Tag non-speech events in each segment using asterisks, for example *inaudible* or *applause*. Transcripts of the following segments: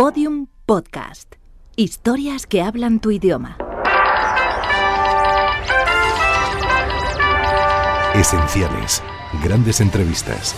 Podium Podcast. Historias que hablan tu idioma. Esenciales. Grandes entrevistas.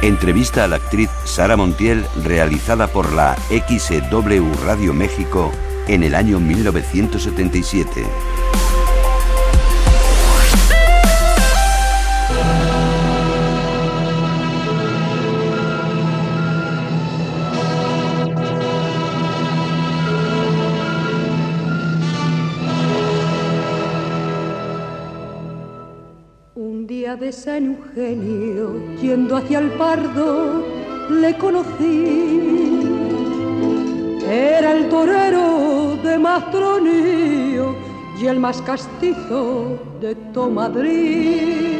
Entrevista a la actriz Sara Montiel realizada por la XW Radio México en el año 1977. San Eugenio, yendo hacia el Pardo, le conocí. Era el torero de Mastronío y el más castizo de Tomadrid.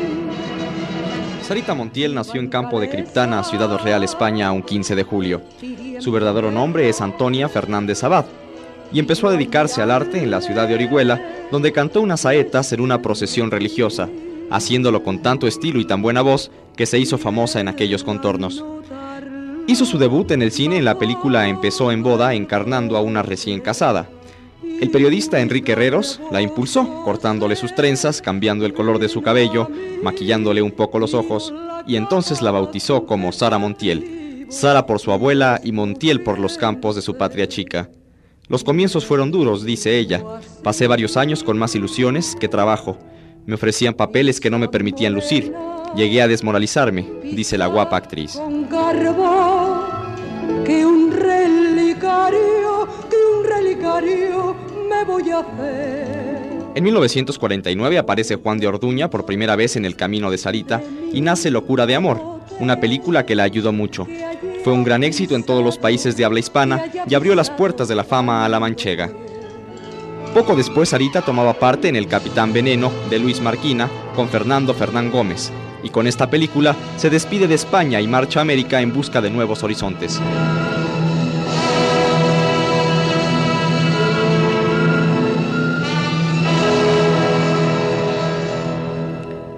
Sarita Montiel nació en Campo de Criptana, Ciudad Real, España, un 15 de julio. Su verdadero nombre es Antonia Fernández Abad y empezó a dedicarse al arte en la ciudad de Orihuela, donde cantó unas saetas en una procesión religiosa, haciéndolo con tanto estilo y tan buena voz que se hizo famosa en aquellos contornos. Hizo su debut en el cine en la película Empezó en boda encarnando a una recién casada. El periodista Enrique Herreros la impulsó, cortándole sus trenzas, cambiando el color de su cabello, maquillándole un poco los ojos, y entonces la bautizó como Sara Montiel. Sara por su abuela y Montiel por los campos de su patria chica. Los comienzos fueron duros, dice ella. Pasé varios años con más ilusiones que trabajo. Me ofrecían papeles que no me permitían lucir. Llegué a desmoralizarme, dice la guapa actriz. Con garbo, que un relicario, que un relicario me voy a hacer. En 1949 aparece Juan de Orduña por primera vez en El Camino de Sarita y nace Locura de Amor, una película que la ayudó mucho. Fue un gran éxito en todos los países de habla hispana y abrió las puertas de la fama a la manchega. Poco después Sarita tomaba parte en El Capitán Veneno de Luis Marquina con Fernando Fernán Gómez, y con esta película se despide de España y marcha a América en busca de nuevos horizontes.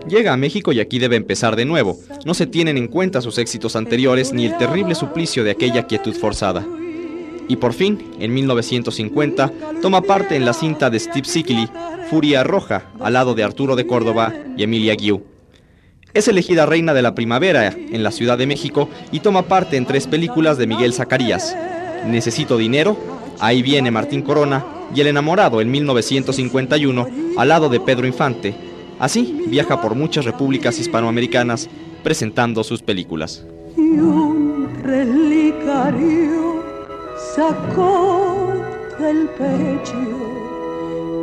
Llega a México y aquí debe empezar de nuevo. No se tienen en cuenta sus éxitos anteriores ni el terrible suplicio de aquella quietud forzada. Y por fin, en 1950, toma parte en la cinta de Steve Sikely, Furia Roja, al lado de Arturo de Córdoba y Emilia Guiu. Es elegida reina de la primavera en la Ciudad de México y toma parte en tres películas de Miguel Zacarías. Necesito dinero, Ahí viene Martín Corona y El enamorado en 1951 al lado de Pedro Infante. Así viaja por muchas repúblicas hispanoamericanas presentando sus películas. Sacó del pecho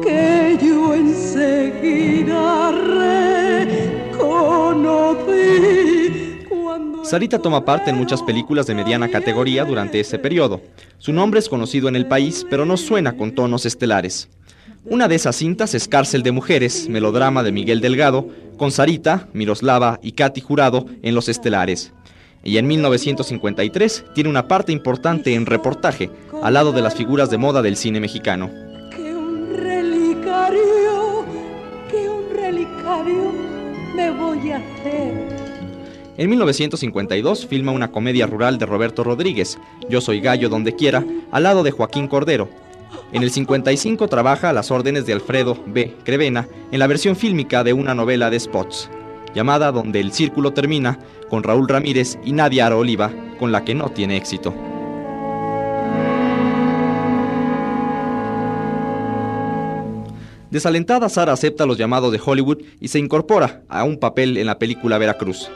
que yo enseguida Sarita toma parte en muchas películas de mediana categoría durante ese periodo. Su nombre es conocido en el país, pero no suena con tonos estelares. Una de esas cintas es Cárcel de Mujeres, melodrama de Miguel Delgado, con Sarita, Miroslava y Katy Jurado en los estelares. Y en 1953 tiene una parte importante en reportaje, al lado de las figuras de moda del cine mexicano. que un relicario, que un relicario me voy a hacer. En 1952 filma una comedia rural de Roberto Rodríguez, Yo soy gallo donde quiera, al lado de Joaquín Cordero. En el 55 trabaja a las órdenes de Alfredo B. Crevena en la versión fílmica de una novela de Spots, llamada Donde el círculo termina, con Raúl Ramírez y Nadia Aro Oliva, con la que no tiene éxito. Desalentada, Sara acepta los llamados de Hollywood y se incorpora a un papel en la película Veracruz.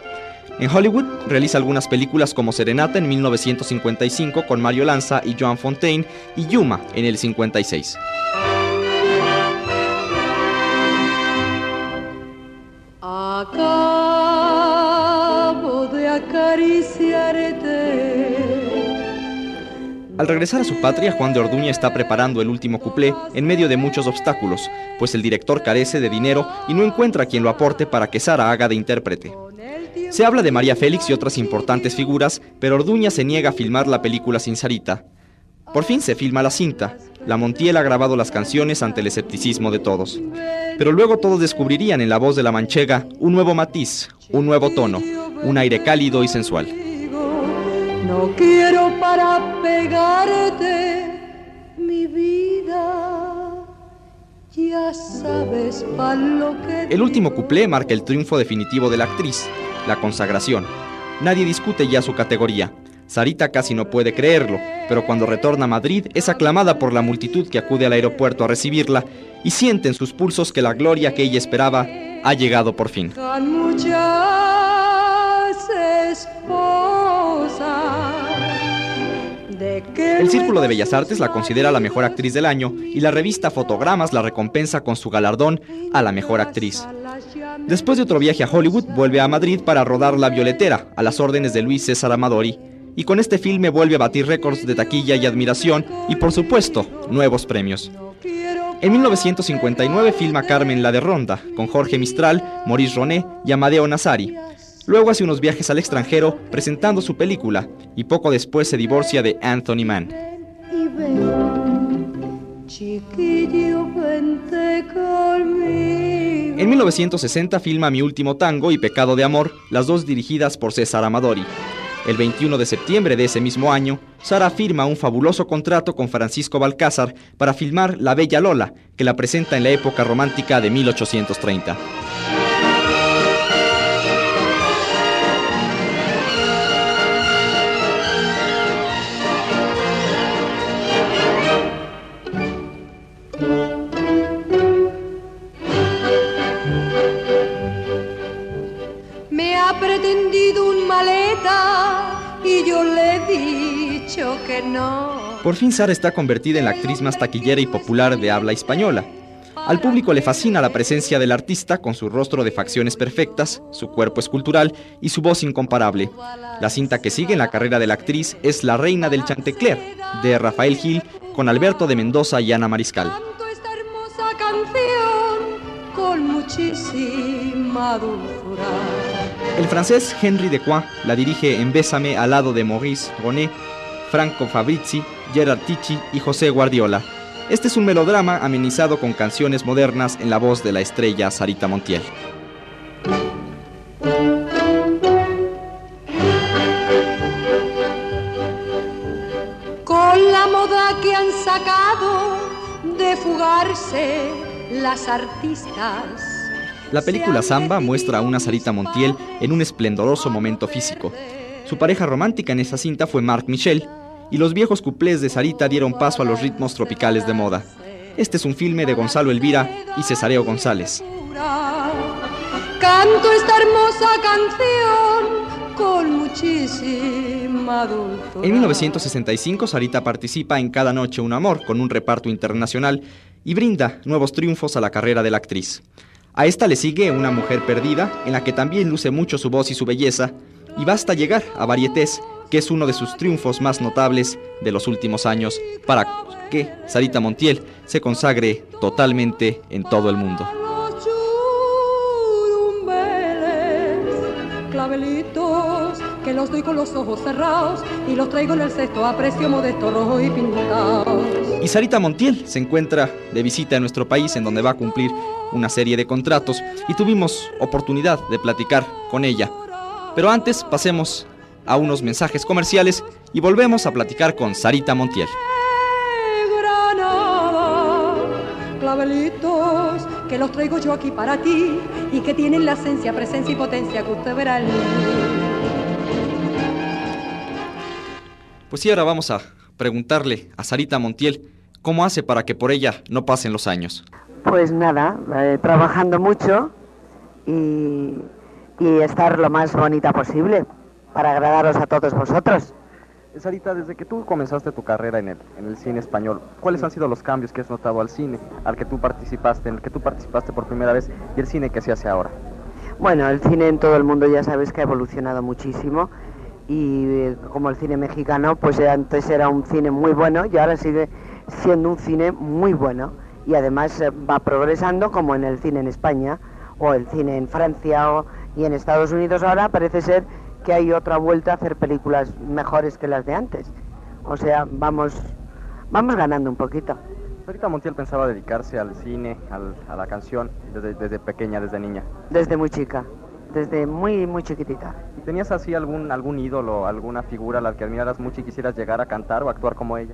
En Hollywood realiza algunas películas como Serenata en 1955 con Mario Lanza y Joan Fontaine y Yuma en el 56. Al regresar a su patria, Juan de Orduña está preparando el último cuplé en medio de muchos obstáculos, pues el director carece de dinero y no encuentra quien lo aporte para que Sara haga de intérprete. Se habla de María Félix y otras importantes figuras, pero Orduña se niega a filmar la película sin Sarita. Por fin se filma la cinta. La Montiel ha grabado las canciones ante el escepticismo de todos. Pero luego todos descubrirían en la voz de la manchega un nuevo matiz, un nuevo tono. un aire cálido y sensual. No quiero para pegarte mi vida. Ya sabes para lo que El último cuplé marca el triunfo definitivo de la actriz, la consagración. Nadie discute ya su categoría. Sarita casi no puede creerlo, pero cuando retorna a Madrid es aclamada por la multitud que acude al aeropuerto a recibirla y siente en sus pulsos que la gloria que ella esperaba ha llegado por fin. Tan muchas El Círculo de Bellas Artes la considera la mejor actriz del año y la revista Fotogramas la recompensa con su galardón a la mejor actriz. Después de otro viaje a Hollywood, vuelve a Madrid para rodar La Violetera, a las órdenes de Luis César Amadori, y con este filme vuelve a batir récords de taquilla y admiración y, por supuesto, nuevos premios. En 1959 filma Carmen la de Ronda, con Jorge Mistral, Maurice Roné y Amadeo Nazari. Luego hace unos viajes al extranjero presentando su película, y poco después se divorcia de Anthony Mann. En 1960 filma Mi último tango y Pecado de amor, las dos dirigidas por César Amadori. El 21 de septiembre de ese mismo año, Sara firma un fabuloso contrato con Francisco Balcázar para filmar La Bella Lola, que la presenta en la época romántica de 1830. Por fin Sara está convertida en la actriz más taquillera y popular de habla española. Al público le fascina la presencia del artista con su rostro de facciones perfectas, su cuerpo escultural y su voz incomparable. La cinta que sigue en la carrera de la actriz es La Reina del Chantecler, de Rafael Gil, con Alberto de Mendoza y Ana Mariscal. Canto esta hermosa canción con muchísima dulzura. El francés Henry Decoy la dirige en Bésame al lado de Maurice Roné, Franco Fabrizi, Gerard Ticci y José Guardiola. Este es un melodrama amenizado con canciones modernas en la voz de la estrella Sarita Montiel. Con la moda que han sacado de fugarse las artistas. La película Samba muestra a una Sarita Montiel en un esplendoroso momento físico. Su pareja romántica en esa cinta fue Marc Michel, y los viejos cuplés de Sarita dieron paso a los ritmos tropicales de moda. Este es un filme de Gonzalo Elvira y Cesareo González. Canto esta hermosa canción con muchísima dulzura. En 1965 Sarita participa en Cada noche un amor con un reparto internacional y brinda nuevos triunfos a la carrera de la actriz. A esta le sigue Una mujer perdida, en la que también luce mucho su voz y su belleza, y basta llegar a Varietés, que es uno de sus triunfos más notables de los últimos años, para que Sarita Montiel se consagre totalmente en todo el mundo. Los churumbeles, clavelitos que los doy con los ojos cerrados y los traigo en el cesto a precio modesto rojo y pintados. Y Sarita Montiel se encuentra de visita en nuestro país en donde va a cumplir una serie de contratos y tuvimos oportunidad de platicar con ella. Pero antes pasemos a unos mensajes comerciales y volvemos a platicar con Sarita Montiel. Granada, clavelitos que los traigo yo aquí para ti y que tienen la esencia, presencia y potencia que usted verá en mí. Pues sí, ahora vamos a preguntarle a Sarita Montiel cómo hace para que por ella no pasen los años. Pues nada, eh, trabajando mucho y, y estar lo más bonita posible para agradaros a todos vosotros. Sarita, desde que tú comenzaste tu carrera en el, en el cine español, ¿cuáles han sido los cambios que has notado al cine, al que tú participaste, en el que tú participaste por primera vez y el cine que se hace ahora? Bueno, el cine en todo el mundo ya sabes que ha evolucionado muchísimo y eh, como el cine mexicano, pues antes era un cine muy bueno y ahora sigue siendo un cine muy bueno y además eh, va progresando como en el cine en España o el cine en Francia o, y en Estados Unidos ahora parece ser que hay otra vuelta a hacer películas mejores que las de antes. O sea, vamos, vamos ganando un poquito. Sarita Montiel pensaba dedicarse al cine, al- a la canción, desde, desde pequeña, desde niña. Desde muy chica. desde muy, muy chiquitita. ¿Y tenías así algún, algún ídolo, alguna figura a la que admiraras mucho y quisieras llegar a cantar o actuar como ella?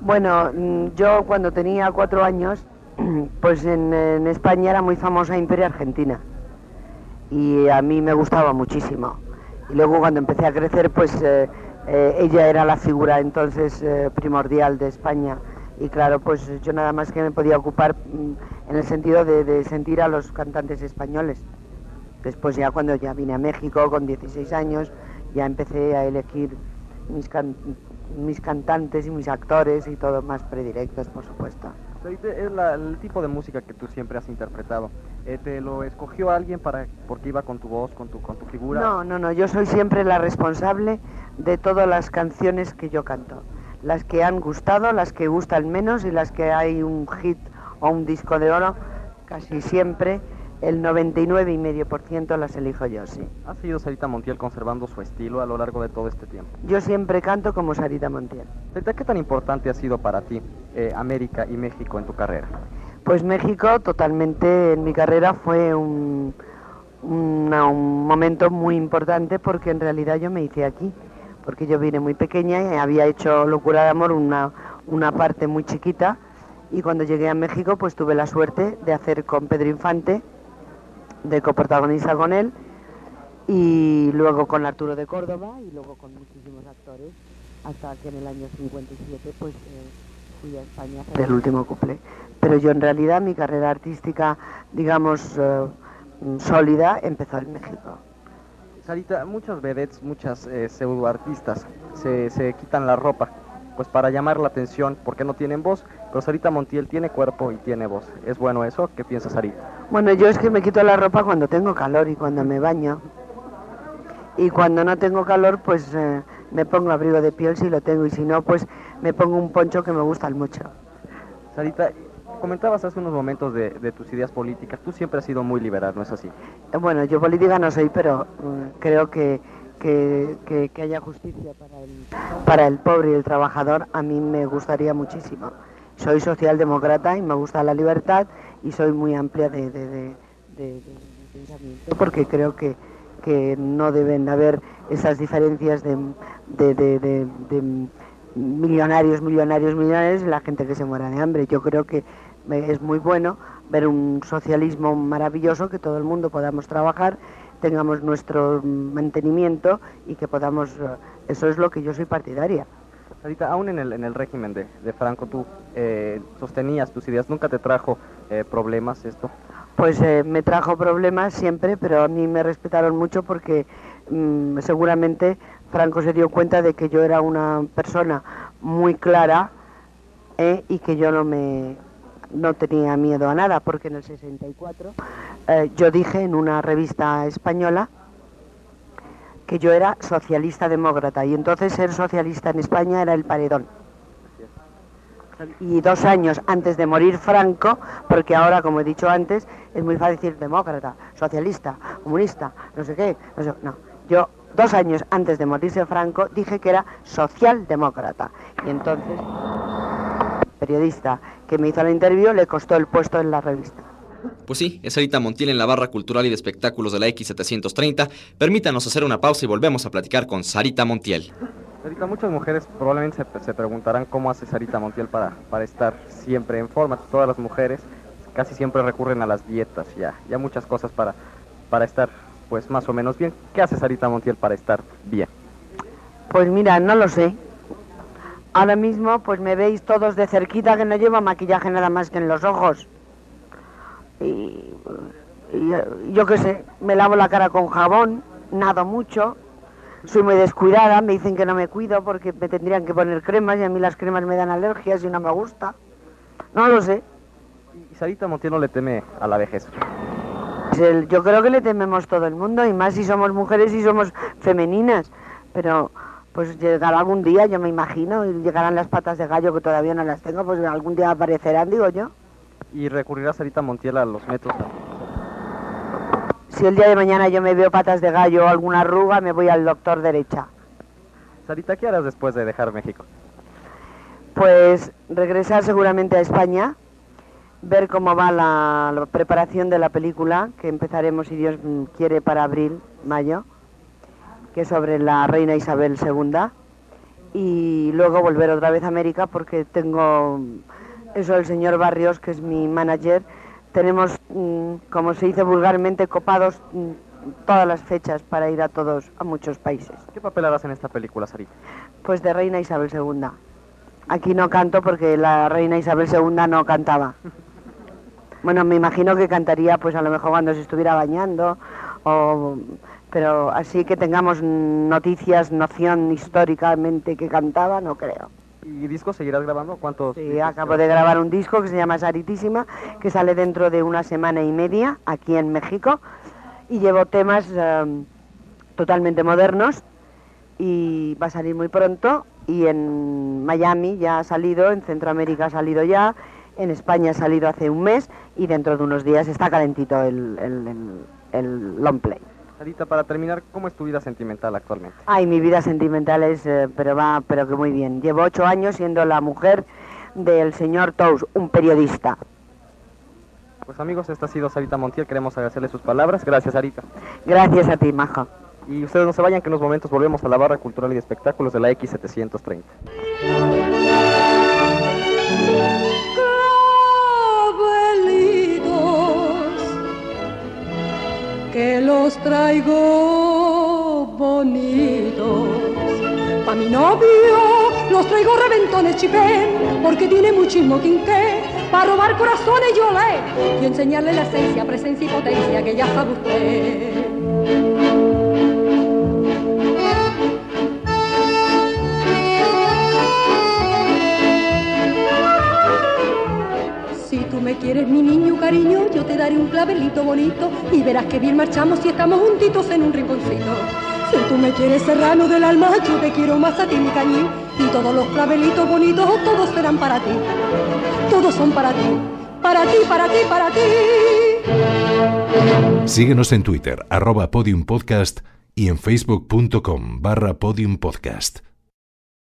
Bueno, mm, yo cuando tenía cuatro años, *clears throat* pues en, en España era muy famosa Imperio Argentina y a mí me gustaba muchísimo. Y luego cuando empecé a crecer, pues eh, eh, ella era la figura entonces eh, primordial de España y claro, pues yo nada más que me podía ocupar mm, en el sentido de, sentir a los cantantes españoles. Después ya cuando ya vine a México con 16 años, ya empecé a elegir mis, mis cantantes y mis actores y todo más predilectos, por supuesto. Es la- el tipo de música que tú siempre has interpretado. Eh, ¿Te lo escogió alguien para porque iba con tu voz, con tu, con tu figura? No, no, no, yo soy siempre la responsable de todas las canciones que yo canto. Las que han gustado, las que gustan menos y las que hay un hit o un disco de oro, casi siempre el 99,5% las elijo yo, sí. ¿Ha seguido Sarita Montiel conservando su estilo a lo largo de todo este tiempo? Yo siempre canto como Sarita Montiel. Sarita, ¿qué tan importante ha sido para ti eh, América y México en tu carrera? Pues México totalmente en mi carrera fue un, una- un momento muy importante porque en realidad yo me hice aquí, porque yo vine muy pequeña y había hecho Locura de Amor una, una parte muy chiquita y cuando llegué a México pues tuve la suerte de hacer con Pedro Infante, de coprotagonista con él y luego con Arturo de Córdoba y luego con muchísimos actores hasta que en el año 57 pues eh, fui a España a hacer el último couple. Pero yo en realidad mi carrera artística, digamos, eh, mm, sólida, empezó en México. Sarita, muchos vedettes, muchas eh, pseudoartistas se, se quitan la ropa pues para llamar la atención porque no tienen voz, pero Sarita Montiel tiene cuerpo y tiene voz. ¿Es bueno eso? ¿Qué piensa Sarita? Bueno, yo es que me quito la ropa cuando tengo calor y cuando me baño. Y cuando no tengo calor, pues eh, me pongo abrigo de piel si lo tengo y si no, pues me pongo un poncho que me gusta mucho. Sarita, comentabas hace unos momentos de, de tus ideas políticas. Tú siempre has sido muy liberal, ¿no es así? Bueno, yo política no soy, pero mm, creo que, que, que- haya justicia para el, para el pobre y el trabajador a mí me gustaría muchísimo. Soy socialdemócrata y me gusta la libertad y soy muy amplia de, de- de- pensamiento porque creo que, que no deben haber esas diferencias de, de- de- de- millonarios, millonarios, millonarios y la gente que se muera de hambre. Yo creo que es muy bueno ver un socialismo maravilloso, que todo el mundo podamos trabajar, tengamos nuestro mantenimiento y que podamos... eh, Eso es lo que yo soy partidaria. Sarita, aún en el, en el régimen de, de Franco, tú eh, sostenías tus ideas. ¿Nunca te trajo eh, problemas esto? Pues eh, me trajo problemas siempre, pero a mí me respetaron mucho porque mm, seguramente Franco se dio cuenta de que yo era una persona muy clara y que yo no me no tenía miedo a nada, porque en el 64 eh, yo dije en una revista española que yo era socialista demócrata y entonces ser socialista en España era el paredón. Y dos años antes de morir Franco, porque ahora, como he dicho antes, es muy fácil decir demócrata, socialista, comunista, no sé qué, no sé, no. Yo dos años antes de morirse Franco dije que era socialdemócrata. Y entonces, el periodista que me hizo la interview le costó el puesto en la revista. Pues sí, es Sarita Montiel en la barra cultural y de espectáculos de la X730. Permítanos hacer una pausa y volvemos a platicar con Sarita Montiel. Sarita, muchas mujeres probablemente se, se preguntarán cómo hace Sarita Montiel para, para estar siempre en forma. Todas las mujeres casi siempre recurren a las dietas ya, ya muchas cosas para, para estar pues más o menos bien. ¿Qué hace Sarita Montiel para estar bien? Pues mira, no lo sé. Ahora mismo pues me veis todos de cerquita que no llevo maquillaje nada más que en los ojos. Y, y, eh, yo qué sé, me lavo la cara con jabón, nado mucho, soy muy descuidada, me dicen que no me cuido porque me tendrían que poner cremas y a mí las cremas me dan alergias y no me gusta. No lo sé. Y Sarita Montiel no le teme a la vejez. Yo creo que le tememos todo el mundo y más si somos mujeres y somos femeninas. Pero pues llegará algún día, yo me imagino, y llegarán las patas de gallo que todavía no las tengo, pues algún día aparecerán, digo yo. Y recurrirá Sarita Montiel a los métodos. Si el día de mañana yo me veo patas de gallo o alguna arruga, me voy al doctor derecha. Sarita, ¿qué harás después de dejar México? Pues regresar seguramente a España ver cómo va la, la preparación de la película, que empezaremos, si Dios quiere, para abril, mayo, que es sobre la reina Isabel II. Y luego volver otra vez a América porque tengo eso el señor Barrios, que es mi manager. Tenemos, mm, como se dice vulgarmente, copados mm, todas las fechas para ir a todos, a muchos países. ¿Qué papel harás en esta película, Sarita? Pues de reina Isabel II. Aquí no canto porque la reina Isabel II no cantaba. *laughs* Bueno, me imagino que cantaría pues a lo mejor cuando se estuviera bañando, o, pero así que tengamos noticias, noción históricamente que cantaba, no creo. ¿Y disco seguirás grabando? ¿Cuántos? Sí, discos acabo de grabar un disco que se llama Saritísima, que sale dentro de una semana y media aquí en México y llevo temas eh, totalmente modernos y va a salir muy pronto y en Miami ya ha salido, en Centroamérica ha salido ya, en España ha salido hace un mes y dentro de unos días está calentito el, el, el- el long play. Sarita, para terminar, ¿cómo es tu vida sentimental actualmente? Ay, mi vida sentimental es, eh, pero va, pero que muy bien. Llevo ocho años siendo la mujer del señor Tous, un periodista. Pues amigos, esta ha sido Sarita Montiel, queremos agradecerle sus palabras. Gracias, Sarita. Gracias a ti, Majo. Y ustedes no se vayan, que en unos momentos volvemos a la barra cultural y de espectáculos de la X730. Los traigo bonitos. Pa' mi novio los traigo reventones chipén, porque tiene muchísimo quinqué. Para robar corazones yo le y enseñarle la esencia, presencia y potencia que ya sabe usted. Cariño, yo te daré un clavelito bonito y verás que bien marchamos si estamos juntitos en un rinconcito. Si tú me quieres serrano del alma, yo te quiero más a ti, mi cañín, y todos los clavelitos bonitos, todos serán para ti. Todos son para ti, para ti, para ti, para ti. Síguenos en Twitter, arroba podiumpodcast y en facebook.com barra podiumpodcast.